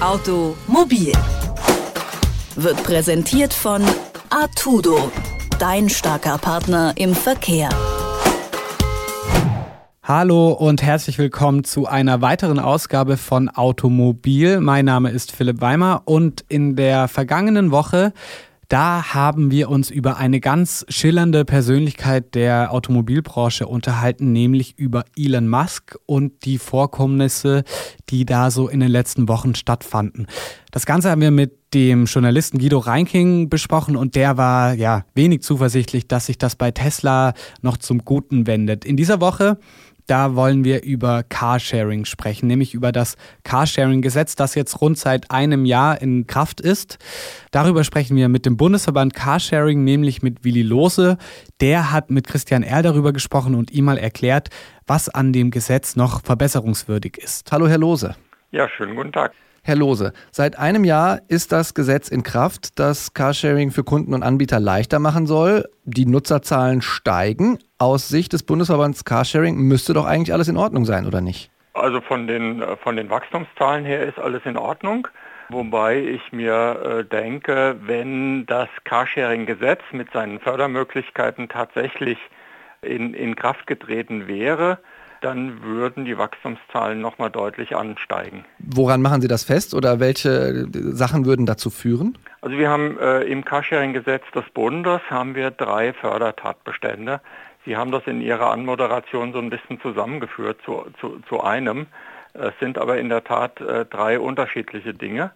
Automobil wird präsentiert von Artudo, dein starker Partner im Verkehr. Hallo und herzlich willkommen zu einer weiteren Ausgabe von Automobil. Mein Name ist Philipp Weimer und in der vergangenen Woche da haben wir uns über eine ganz schillernde Persönlichkeit der Automobilbranche unterhalten, nämlich über Elon Musk und die Vorkommnisse, die da so in den letzten Wochen stattfanden. Das Ganze haben wir mit dem Journalisten Guido Reinking besprochen und der war ja wenig zuversichtlich, dass sich das bei Tesla noch zum Guten wendet. In dieser Woche da wollen wir über Carsharing sprechen, nämlich über das Carsharing-Gesetz, das jetzt rund seit einem Jahr in Kraft ist. Darüber sprechen wir mit dem Bundesverband Carsharing, nämlich mit Willi Lose. Der hat mit Christian Erl darüber gesprochen und ihm mal erklärt, was an dem Gesetz noch verbesserungswürdig ist. Hallo, Herr Lose. Ja, schönen guten Tag. Herr Lose, seit einem Jahr ist das Gesetz in Kraft, das Carsharing für Kunden und Anbieter leichter machen soll. Die Nutzerzahlen steigen. Aus Sicht des Bundesverbands Carsharing müsste doch eigentlich alles in Ordnung sein, oder nicht? Also von den, äh, von den Wachstumszahlen her ist alles in Ordnung. Wobei ich mir äh, denke, wenn das Carsharing-Gesetz mit seinen Fördermöglichkeiten tatsächlich in, in Kraft getreten wäre, dann würden die Wachstumszahlen nochmal deutlich ansteigen. Woran machen Sie das fest oder welche Sachen würden dazu führen? Also wir haben äh, im Carsharing-Gesetz des Bundes haben wir drei Fördertatbestände. Sie haben das in Ihrer Anmoderation so ein bisschen zusammengeführt zu, zu, zu einem. Es sind aber in der Tat äh, drei unterschiedliche Dinge.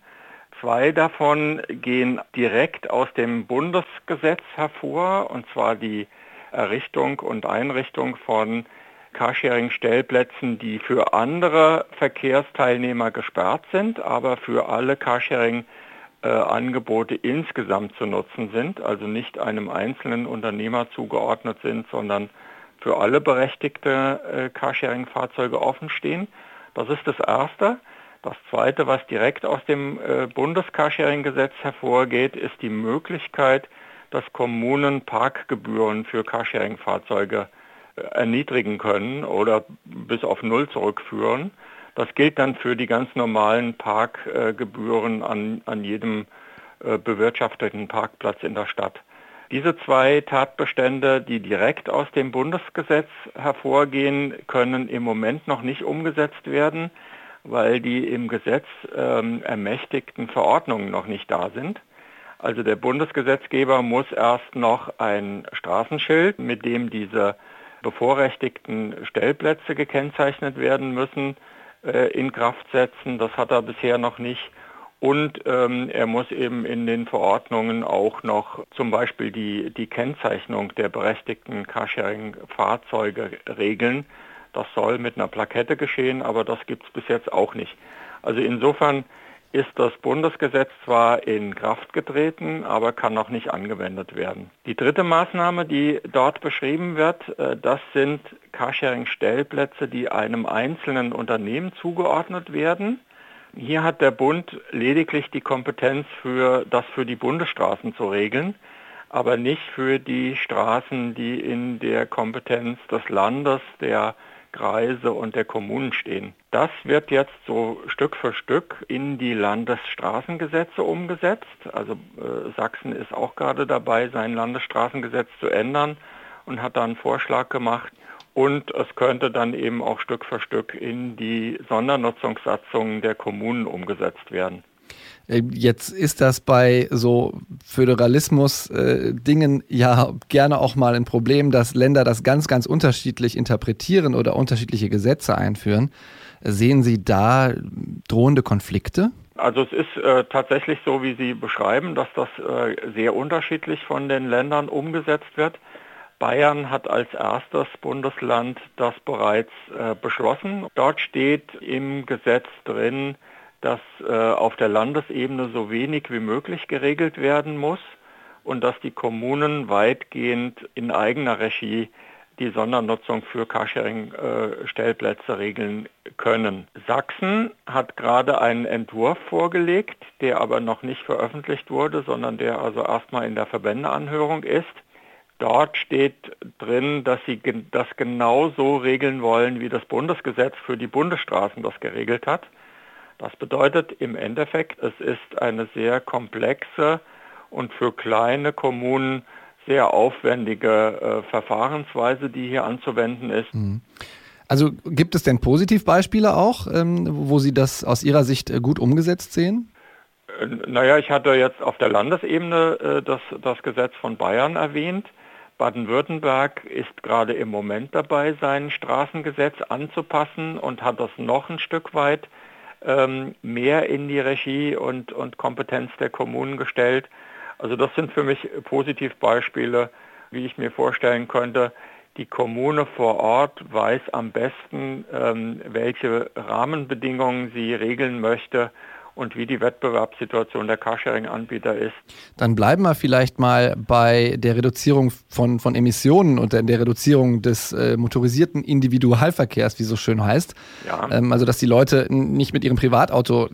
Zwei davon gehen direkt aus dem Bundesgesetz hervor, und zwar die Errichtung und Einrichtung von Carsharing-Stellplätzen, die für andere Verkehrsteilnehmer gesperrt sind, aber für alle Carsharing-Angebote insgesamt zu nutzen sind, also nicht einem einzelnen Unternehmer zugeordnet sind, sondern für alle berechtigte äh, Carsharing-Fahrzeuge offen stehen. Das ist das Erste. Das Zweite, was direkt aus dem äh, Bundescarsharing-Gesetz hervorgeht, ist die Möglichkeit, dass Kommunen Parkgebühren für Carsharing-Fahrzeuge erniedrigen können oder bis auf Null zurückführen. Das gilt dann für die ganz normalen Parkgebühren an, an jedem äh, bewirtschafteten Parkplatz in der Stadt. Diese zwei Tatbestände, die direkt aus dem Bundesgesetz hervorgehen, können im Moment noch nicht umgesetzt werden, weil die im Gesetz ähm, ermächtigten Verordnungen noch nicht da sind. Also der Bundesgesetzgeber muss erst noch ein Straßenschild, mit dem diese bevorrechtigten Stellplätze gekennzeichnet werden müssen, äh, in Kraft setzen. Das hat er bisher noch nicht. Und ähm, er muss eben in den Verordnungen auch noch zum Beispiel die, die Kennzeichnung der berechtigten Carsharing-Fahrzeuge regeln. Das soll mit einer Plakette geschehen, aber das gibt es bis jetzt auch nicht. Also insofern ist das Bundesgesetz zwar in Kraft getreten, aber kann noch nicht angewendet werden. Die dritte Maßnahme, die dort beschrieben wird, äh, das sind Carsharing-Stellplätze, die einem einzelnen Unternehmen zugeordnet werden. Hier hat der Bund lediglich die Kompetenz für das für die Bundesstraßen zu regeln, aber nicht für die Straßen, die in der Kompetenz des Landes, der Kreise und der Kommunen stehen. Das wird jetzt so Stück für Stück in die Landesstraßengesetze umgesetzt. Also äh, Sachsen ist auch gerade dabei, sein Landesstraßengesetz zu ändern und hat da einen Vorschlag gemacht. Und es könnte dann eben auch Stück für Stück in die Sondernutzungssatzungen der Kommunen umgesetzt werden. Äh, jetzt ist das bei so Föderalismus-Dingen äh, ja gerne auch mal ein Problem, dass Länder das ganz, ganz unterschiedlich interpretieren oder unterschiedliche Gesetze einführen. Sehen Sie da drohende Konflikte? Also es ist äh, tatsächlich so, wie Sie beschreiben, dass das äh, sehr unterschiedlich von den Ländern umgesetzt wird. Bayern hat als erstes Bundesland das bereits äh, beschlossen. Dort steht im Gesetz drin, dass äh, auf der Landesebene so wenig wie möglich geregelt werden muss und dass die Kommunen weitgehend in eigener Regie die Sondernutzung für Carsharing-Stellplätze regeln können. Sachsen hat gerade einen Entwurf vorgelegt, der aber noch nicht veröffentlicht wurde, sondern der also erstmal in der Verbändeanhörung ist. Dort steht drin, dass sie das genau so regeln wollen, wie das Bundesgesetz für die Bundesstraßen das geregelt hat. Das bedeutet im Endeffekt, es ist eine sehr komplexe und für kleine Kommunen sehr aufwendige äh, Verfahrensweise, die hier anzuwenden ist. Mhm. Also gibt es denn Positivbeispiele auch, ähm, wo Sie das aus Ihrer Sicht äh, gut umgesetzt sehen? Äh, naja, ich hatte jetzt auf der Landesebene äh, das, das Gesetz von Bayern erwähnt. Baden-Württemberg ist gerade im Moment dabei, sein Straßengesetz anzupassen und hat das noch ein Stück weit ähm, mehr in die Regie und, und Kompetenz der Kommunen gestellt. Also das sind für mich Positivbeispiele, wie ich mir vorstellen könnte, die Kommune vor Ort weiß am besten, ähm, welche Rahmenbedingungen sie regeln möchte und wie die Wettbewerbssituation der Carsharing-Anbieter ist. Dann bleiben wir vielleicht mal bei der Reduzierung von, von Emissionen und der, Reduzierung des äh, motorisierten Individualverkehrs, wie so schön heißt. Ja. Ähm, also, dass die Leute nicht mit ihrem Privatauto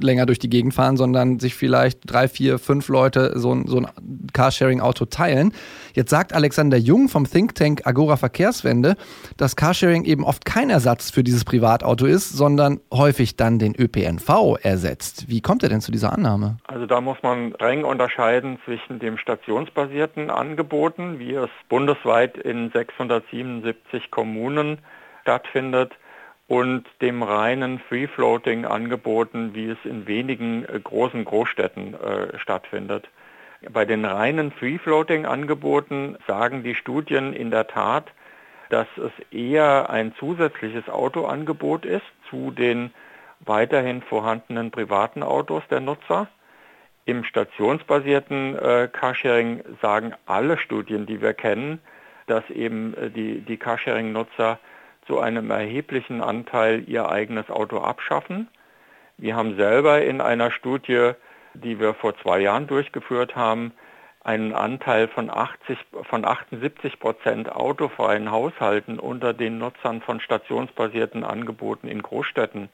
länger durch die Gegend fahren, sondern sich vielleicht drei, vier, fünf Leute so ein, so ein Carsharing-Auto teilen. Jetzt sagt Alexander Jung vom Think Tank Agora Verkehrswende, dass Carsharing eben oft kein Ersatz für dieses Privatauto ist, sondern häufig dann den ÖPNV ersetzt. Wie kommt er denn zu dieser Annahme? Also da muss man streng unterscheiden zwischen dem stationsbasierten Angeboten, wie es bundesweit in 677 Kommunen stattfindet, und dem reinen Free-Floating-Angeboten, wie es in wenigen äh, großen Großstädten äh, stattfindet. Bei den reinen Free-Floating-Angeboten sagen die Studien in der Tat, dass es eher ein zusätzliches Autoangebot ist zu den weiterhin vorhandenen privaten Autos der Nutzer. Im stationsbasierten äh, Carsharing sagen alle Studien, die wir kennen, dass eben äh, die, die Carsharing-Nutzer zu einem erheblichen Anteil ihr eigenes Auto abschaffen. Wir haben selber in einer Studie die wir vor zwei Jahren durchgeführt haben, einen Anteil von, 80, von 78 Prozent autofreien Haushalten unter den Nutzern von stationsbasierten Angeboten in Großstädten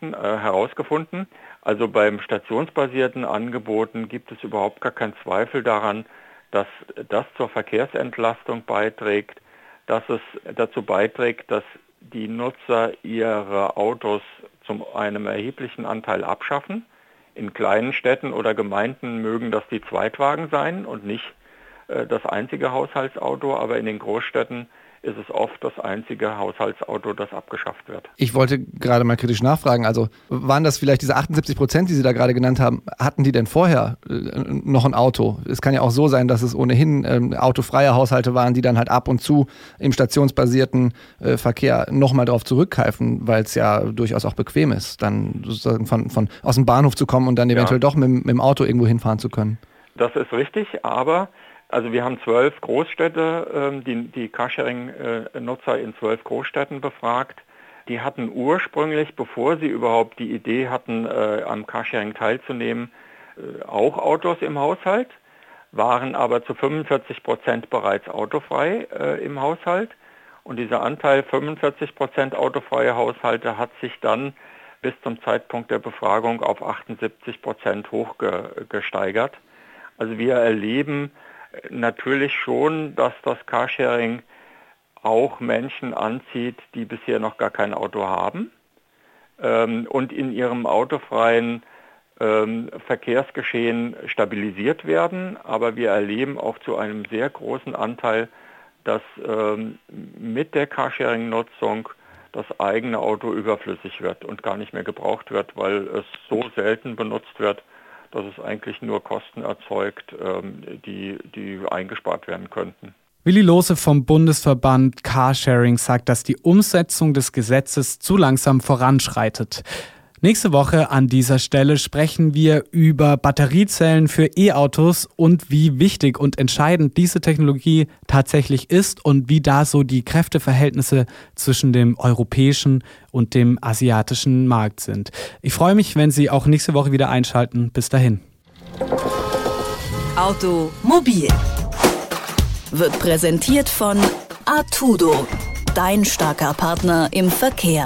herausgefunden. Also beim stationsbasierten Angeboten gibt es überhaupt gar keinen Zweifel daran, dass das zur Verkehrsentlastung beiträgt, dass es dazu beiträgt, dass die Nutzer ihre Autos zu einem erheblichen Anteil abschaffen in kleinen Städten oder Gemeinden mögen das die Zweitwagen sein und nicht äh, das einzige Haushaltsauto, aber in den Großstädten ist es oft das einzige Haushaltsauto, das abgeschafft wird. Ich wollte gerade mal kritisch nachfragen. Also waren das vielleicht diese 78 Prozent, die Sie da gerade genannt haben? Hatten die denn vorher äh, noch ein Auto? Es kann ja auch so sein, dass es ohnehin ähm, autofreie Haushalte waren, die dann halt ab und zu im stationsbasierten äh, Verkehr nochmal darauf zurückgreifen, weil es ja durchaus auch bequem ist, dann sozusagen von, von aus dem Bahnhof zu kommen und dann eventuell ja. doch mit, mit dem Auto irgendwo hinfahren zu können. Das ist richtig, aber also wir haben zwölf Großstädte, ähm, die, die Carsharing-Nutzer in zwölf Großstädten befragt. Die hatten ursprünglich, bevor sie überhaupt die Idee hatten, äh, am Carsharing teilzunehmen, äh, auch Autos im Haushalt, waren aber zu 45 Prozent bereits autofrei äh, im Haushalt. Und dieser Anteil 45 Prozent autofreie Haushalte hat sich dann bis zum Zeitpunkt der Befragung auf 78 Prozent hochgesteigert. Also wir erleben natürlich schon, dass das Carsharing auch Menschen anzieht, die bisher noch gar kein Auto haben ähm, und in ihrem autofreien ähm, Verkehrsgeschehen stabilisiert werden. Aber wir erleben auch zu einem sehr großen Anteil, dass ähm, mit der Carsharing-Nutzung das eigene Auto überflüssig wird und gar nicht mehr gebraucht wird, weil es so selten benutzt wird, dass es eigentlich nur Kosten erzeugt, ähm, die, die eingespart werden könnten. Willi Lose vom Bundesverband Carsharing sagt, dass die Umsetzung des Gesetzes zu langsam voranschreitet. Nächste Woche an dieser Stelle sprechen wir über Batteriezellen für E-Autos und wie wichtig und entscheidend diese Technologie tatsächlich ist und wie da so die Kräfteverhältnisse zwischen dem europäischen und dem asiatischen Markt sind. Ich freue mich, wenn Sie auch nächste Woche wieder einschalten. Bis dahin. Automobil wird präsentiert von Artudo, dein starker Partner im Verkehr.